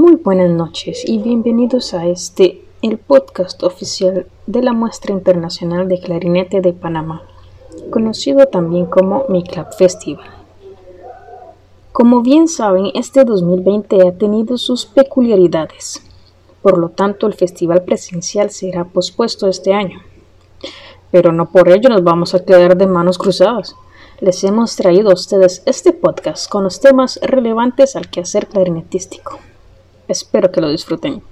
Muy buenas noches y bienvenidos a este, el podcast oficial de la Muestra Internacional de Clarinete de Panamá, conocido también como Mi Club Festival. Como bien saben, este 2020 ha tenido sus peculiaridades, por lo tanto el festival presencial será pospuesto este año. Pero no por ello nos vamos a quedar de manos cruzadas. Les hemos traído a ustedes este podcast con los temas relevantes al quehacer clarinetístico. Espero que lo disfruten.